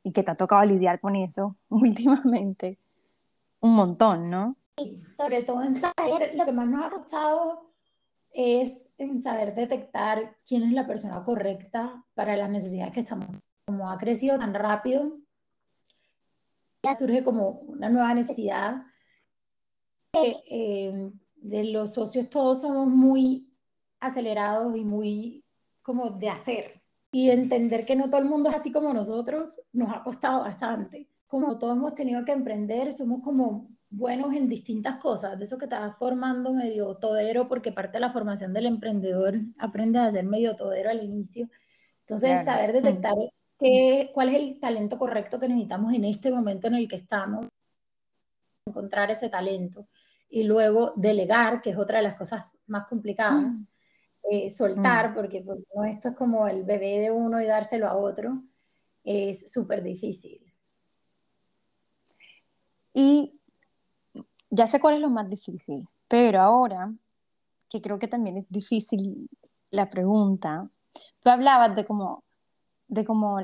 y que te ha tocado lidiar con eso últimamente un montón, ¿no? Sí, sobre todo en saber, lo que más nos ha costado es en saber detectar quién es la persona correcta para las necesidades que estamos. Como ha crecido tan rápido, ya surge como una nueva necesidad. Eh, de los socios todos somos muy acelerados y muy como de hacer. Y entender que no todo el mundo es así como nosotros nos ha costado bastante. Como todos hemos tenido que emprender, somos como buenos en distintas cosas, de eso que te vas formando medio todero, porque parte de la formación del emprendedor aprende a ser medio todero al inicio. Entonces, saber detectar qué, cuál es el talento correcto que necesitamos en este momento en el que estamos, encontrar ese talento y luego delegar, que es otra de las cosas más complicadas, mm. Eh, soltar, mm. porque pues, no, esto es como el bebé de uno y dárselo a otro, es súper difícil. Y ya sé cuál es lo más difícil, pero ahora, que creo que también es difícil la pregunta, tú hablabas de cómo, de cómo,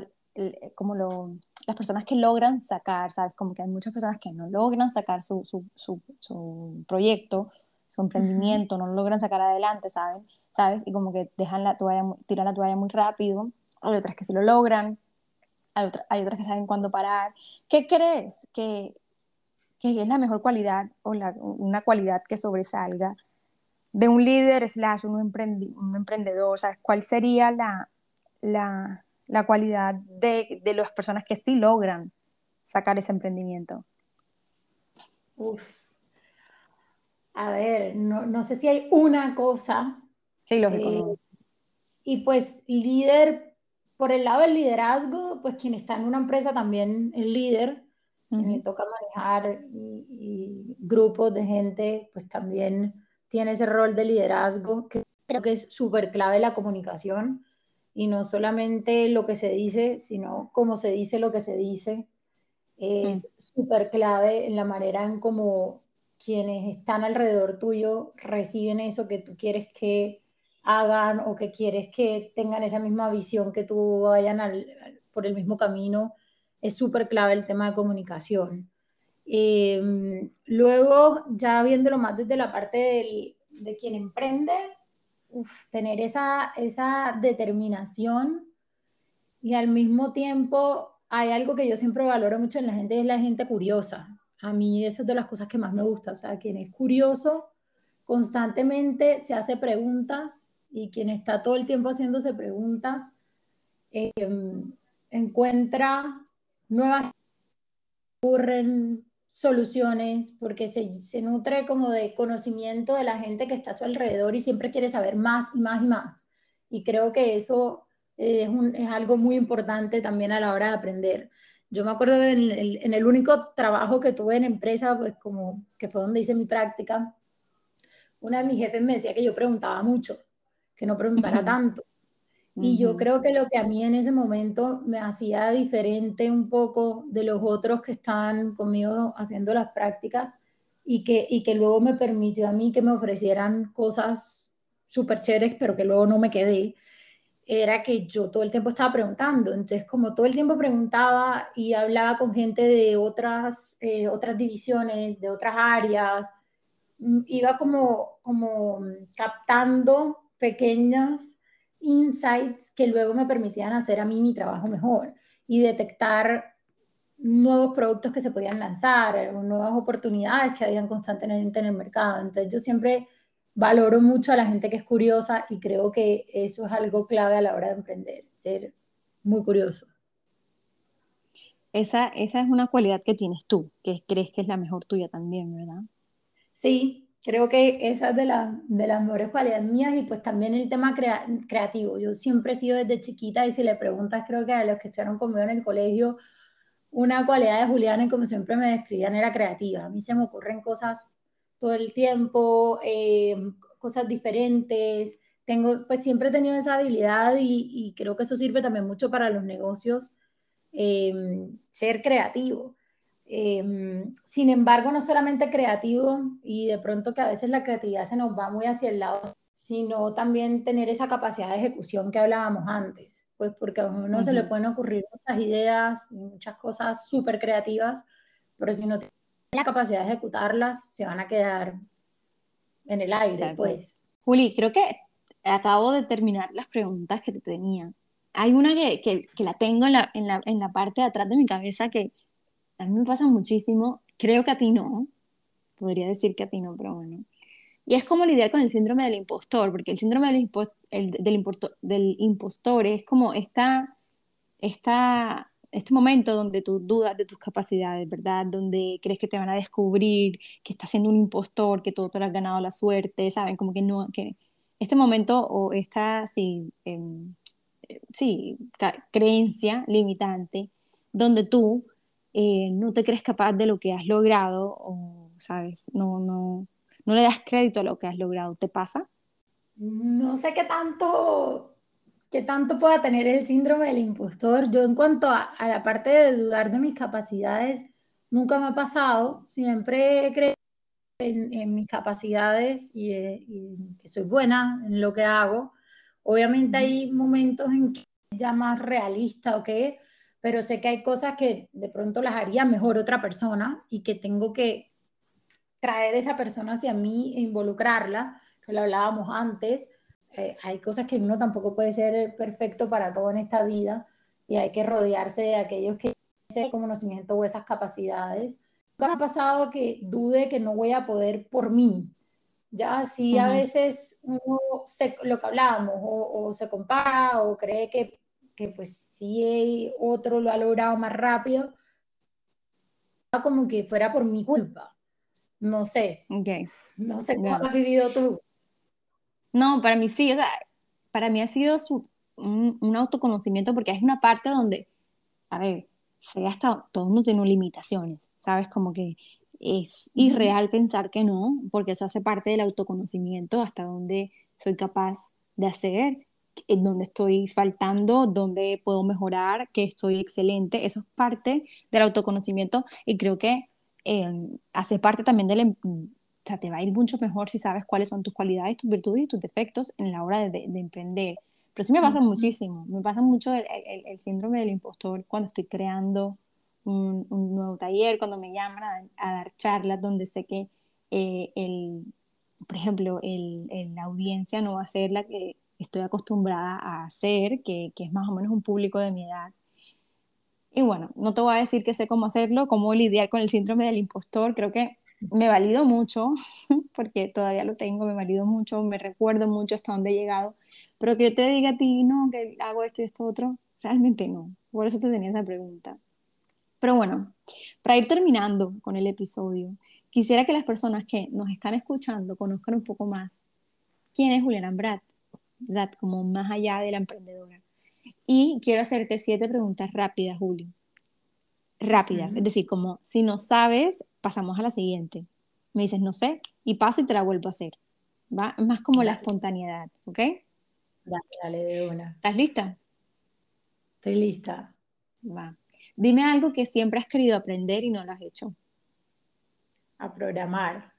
como lo, las personas que logran sacar, ¿sabes? Como que hay muchas personas que no logran sacar su, su, su, proyecto, su emprendimiento, no lo logran sacar adelante, ¿sabes? ¿Sabes? Y como que dejan la toalla, tiran la toalla muy rápido, hay otras que sí lo logran, hay, otras que saben cuándo parar. ¿Qué crees que, que es la mejor cualidad o la, una cualidad que sobresalga de un líder slash un, un emprendedor? ¿Cuál sería la, la, la cualidad de, de, las personas que sí logran sacar ese emprendimiento? Uf. A ver, no, no sé si hay una cosa. Sí, lógico. Eh, y pues líder, por el lado del liderazgo, pues quien está en una empresa también es líder quien le toca manejar y, grupos de gente, pues también tiene ese rol de liderazgo que creo que es súper clave la comunicación y no solamente lo que se dice, sino cómo se dice lo que se dice. Es súper clave en la manera en cómo quienes están alrededor tuyo reciben eso que tú quieres que hagan o que quieres que tengan esa misma visión que tú vayan por el mismo camino es súper clave el tema de comunicación. Em, luego, ya viéndolo más desde la parte de quien emprende, tener esa, esa determinación y al mismo tiempo hay algo que yo siempre valoro mucho en la gente, es la gente curiosa. A mí esa es de las cosas que más me gusta, o sea, quien es curioso constantemente se hace preguntas y quien está todo el tiempo haciéndose preguntas em, encuentra nuevas ocurren soluciones, porque se, se, nutre como de conocimiento de la gente que está a su alrededor y siempre quiere saber más y más y más. Y creo que eso es, un, es algo muy importante también a la hora de aprender. Yo me acuerdo que en el, en el, único trabajo que tuve en empresa, pues como que fue donde hice mi práctica, una de mis jefes me decía que yo preguntaba mucho, que no preguntara tanto. Y yo creo que lo que a mí en ese momento me hacía diferente un poco de los otros que están conmigo haciendo las prácticas y que, y que luego me permitió a mí que me ofrecieran cosas súper chéveres, pero que luego no me quedé, era que yo todo el tiempo estaba preguntando. Entonces, como todo el tiempo preguntaba y hablaba con gente de otras, eh, otras divisiones, de otras áreas, mm, iba como, como captando pequeñas insights que luego me permitían hacer a mí mi trabajo mejor y detectar nuevos productos que se podían lanzar, nuevas oportunidades que habían constantemente en el mercado. Entonces yo siempre valoro mucho a la gente que es curiosa y creo que eso es algo clave a la hora de emprender, ser muy curioso. Esa, esa es una cualidad que tienes tú, que crees que es la mejor tuya también, ¿verdad? Sí, Creo que esa es de, la, de las mejores cualidades mías y pues también el tema creativo. Yo siempre he sido desde chiquita y si le preguntas, creo que a los que estuvieron conmigo en el colegio, una cualidad de Juliana, y como siempre me describían, era creativa. A mí se me ocurren cosas todo el tiempo, eh, cosas diferentes. Tengo, pues siempre he tenido esa habilidad y, creo que eso sirve también mucho para los negocios, em, ser creativo. Em, sin embargo, no solamente creativo y de pronto que a veces la creatividad se nos va muy hacia el lado, sino también tener esa capacidad de ejecución que hablábamos antes pues porque a uno se le pueden ocurrir muchas ideas y muchas cosas súper creativas, pero si no tiene la capacidad de ejecutarlas, se van a quedar en el aire, pues. Juli, creo que acabo de terminar las preguntas que te tenía. Hay una que, que, que la tengo en la, en, la, en la parte de atrás de mi cabeza que a mí me pasa muchísimo, creo que a ti no, podría decir que a ti no, pero bueno. Y es como lidiar con el síndrome del impostor, porque el síndrome del, del, del, impostor es como esta, esta, este momento donde tú dudas de tus capacidades, ¿verdad? Donde crees que te van a descubrir, que estás siendo un impostor, que todo te lo has ganado la suerte, ¿saben? Como que no, que este momento o esta, sí, em, eh, sí, creencia limitante, donde tú eh, no te crees capaz de lo que has logrado o, ¿sabes? No, no, no le das crédito a lo que has logrado. ¿Te pasa? No sé qué tanto, qué tanto pueda tener el síndrome del impostor. Yo en cuanto a, la parte de dudar de mis capacidades, nunca me ha pasado. Siempre he creído en, mis capacidades y, que soy buena en lo que hago. Obviamente hay momentos en que ya más realista o qué, pero sé que hay cosas que de pronto las haría mejor otra persona y que tengo que traer esa persona hacia mí e involucrarla, que lo hablábamos antes. Eh, hay cosas que uno tampoco puede ser perfecto para todo en esta vida y hay que rodearse de aquellos que tienen ese conocimiento o esas capacidades. Nunca me ha pasado que dude que no voy a poder por mí. Ya sí, a veces uno se, lo que hablábamos, o, o, se compara o cree que, que pues sí otro lo ha logrado más rápido, como que fuera por mi culpa. No sé. Okay. No sé cómo has vivido tú. No, para mí sí, o sea, para mí ha sido un, autoconocimiento porque es una parte donde, a ver, sé hasta, todo mundo tiene limitaciones, ¿sabes? Como que es irreal pensar que no, porque eso hace parte del autoconocimiento, hasta donde soy capaz de hacer, en donde estoy faltando, donde puedo mejorar, que estoy excelente, eso es parte del autoconocimiento y creo que Em, hace parte también del... Em, o sea, te va a ir mucho mejor si sabes cuáles son tus cualidades, tus virtudes y tus defectos en la hora de, de, emprender. Pero sí me pasa muchísimo, me pasa mucho el, el, síndrome del impostor cuando estoy creando un, un nuevo taller, cuando me llaman a, dar charlas donde sé que eh, el, por ejemplo, el, la audiencia no va a ser la que estoy acostumbrada a hacer, que, que es más o menos un público de mi edad. Y bueno, no te voy a decir que sé cómo hacerlo, cómo lidiar con el síndrome del impostor. Creo que me valido mucho, porque todavía lo tengo, me valido mucho, me recuerdo mucho hasta dónde he llegado. Pero que yo te diga a ti, no, que hago esto y esto otro, realmente no. Por eso te tenía esa pregunta. Pero bueno, para ir terminando con el episodio, quisiera que las personas que nos están escuchando conozcan un poco más quién es Juliana Brad, Como más allá de la emprendedora. Y quiero hacerte siete preguntas rápidas, Juli. Rápidas, es decir, como si no sabes, pasamos a la siguiente. Me dices, no sé, y paso y te la vuelvo a hacer. ¿Va? Más como la espontaneidad, ¿ok? Dale, dale, de una. ¿Estás lista? Estoy lista. Va. Dime algo que siempre has querido aprender y no lo has hecho. A programar.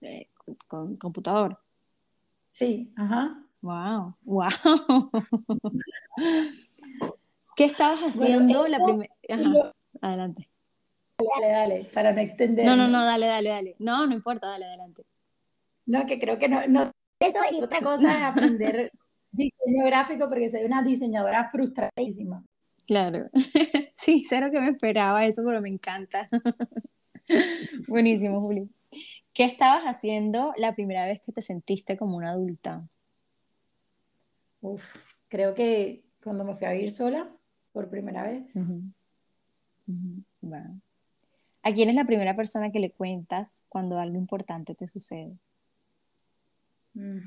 Eh, con computador. Sí, ajá. Wow, wow. ¿Qué estabas haciendo la primera? Adelante. Dale, dale, para no extender. No, no, no, dale, dale, dale. No, no importa, dale, adelante. No, que creo que no, no. Eso y otra cosa es aprender diseño gráfico porque soy una diseñadora frustradísima. Claro. Sí, cero que me esperaba eso, pero me encanta. Buenísimo, Juli. ¿Qué estabas haciendo la primera vez que te sentiste como una adulta? Uf, creo que cuando me fui a vivir sola por primera vez. ¿A quién es la primera persona que le cuentas cuando algo importante te sucede? Mm,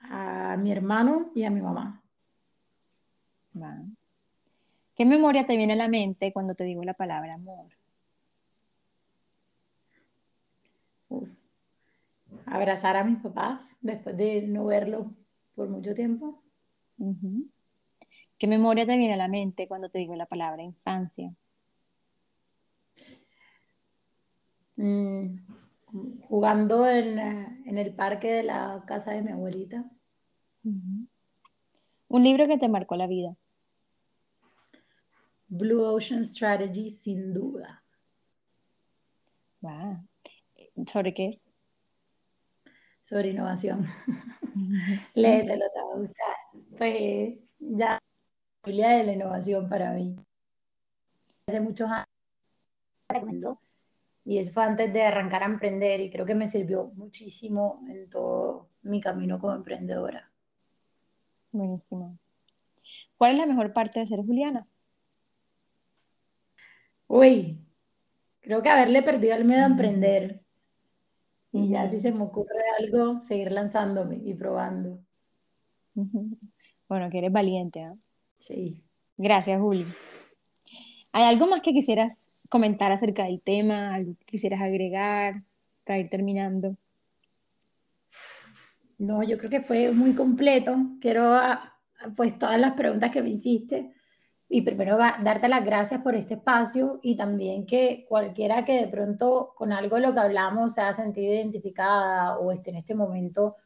a mi hermano y a mi mamá. ¿Qué memoria te viene a la mente cuando te digo la palabra amor? Abrazar a mis papás después de no verlo por mucho tiempo. ¿Qué memoria te viene a la mente cuando te digo la palabra infancia? Mm, jugando en, el parque de la casa de mi abuelita. Un libro que te marcó la vida. Blue Ocean Strategy, sin duda. ¿Sobre qué es? Sobre innovación. Léetelo, te va a gustar. Pues ya, la de la innovación para mí. Hace muchos años y eso fue antes de arrancar a emprender y creo que me sirvió muchísimo en todo mi camino como emprendedora. Buenísimo. ¿Cuál es la mejor parte de ser Juliana? Uy, creo que haberle perdido el miedo a emprender. Y ya si se me ocurre algo, seguir lanzándome y probando. Bueno, que eres valiente, ¿eh? Sí. Gracias, Juli. ¿Hay algo más que quisieras comentar acerca del tema? ¿Algo que quisieras agregar para ir terminando? No, yo creo que fue muy completo. Quiero, ah, pues, todas las preguntas que me hiciste. Y primero darte las gracias por este espacio y también que cualquiera que de pronto con algo de lo que hablamos se haya sentido identificada o esté en este momento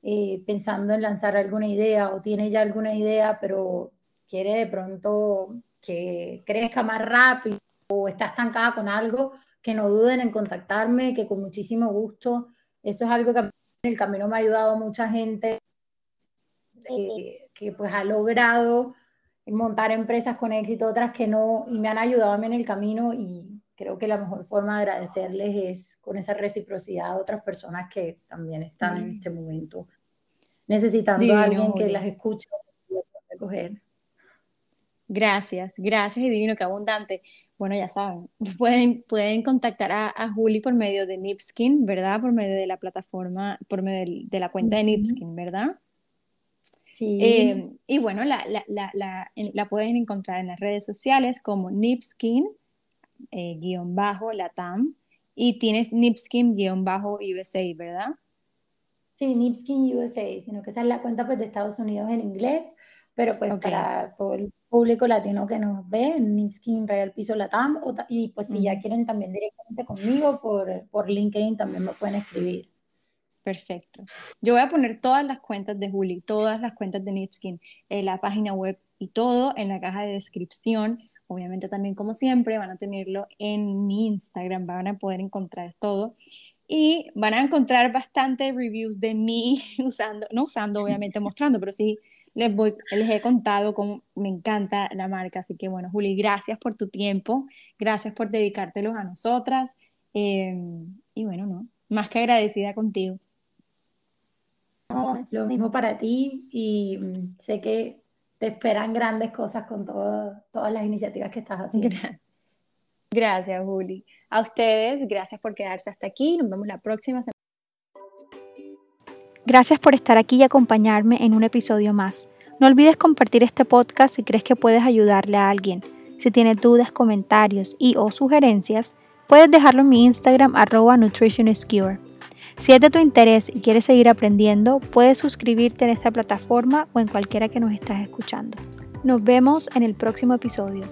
eh, pensando en lanzar alguna idea o tiene ya alguna idea, pero quiere de pronto que crezca más rápido o está estancada con algo, que no duden en contactarme, que con muchísimo gusto. Eso es algo que en el camino me ha ayudado mucha gente eh, que pues ha logrado montar empresas con éxito, otras que no, y me han ayudado a mí en el camino y creo que la mejor forma de agradecerles es con esa reciprocidad a otras personas que también están en este momento necesitando a alguien que las escuche y recoger. Gracias, gracias y divino, que abundante. Bueno, ya saben, pueden, pueden contactar a, a Juli por medio de Nipskin, ¿verdad? Por medio de la plataforma, por medio de, la cuenta de Nipskin, ¿verdad? Sí. Eh, y bueno, la, la, la, la, pueden encontrar en las redes sociales como Nipskin, eh, guion bajo, Latam, y tienes Nipskin, guion bajo, USA, ¿verdad? Sí, Nipskin USA, sino que esa es la cuenta pues de Estados Unidos en inglés, pero pues para todo el público latino que nos ve, Nipskin Real Piso Latam, y pues si ya quieren también directamente conmigo por, por LinkedIn también me pueden escribir. Perfecto. Yo voy a poner todas las cuentas de Juli, todas las cuentas de Nipskin, en la página web y todo en la caja de descripción. Obviamente también como siempre van a tenerlo en mi Instagram, van a poder encontrar todo y van a encontrar bastante reviews de mí usando, no usando obviamente mostrando, pero sí les, voy, he contado cómo me encanta la marca. Así que bueno, Juli, gracias por tu tiempo, gracias por dedicártelos a nosotras. Em, y bueno, no, más que agradecida contigo. Lo mismo para ti y mm, sé que te esperan grandes cosas con todas las iniciativas que estás haciendo. Gracias, Juli. A ustedes, gracias por quedarse hasta aquí. Nos vemos la próxima semana. Gracias por estar aquí y acompañarme en un episodio más. No olvides compartir este podcast si crees que puedes ayudarle a alguien. Si tienes dudas, comentarios y o sugerencias, puedes dejarlo en mi Instagram arroba nutritioniscure. Si es de tu interés y quieres seguir aprendiendo, puedes suscribirte en esta plataforma o en cualquiera que nos estás escuchando. Nos vemos en el próximo episodio.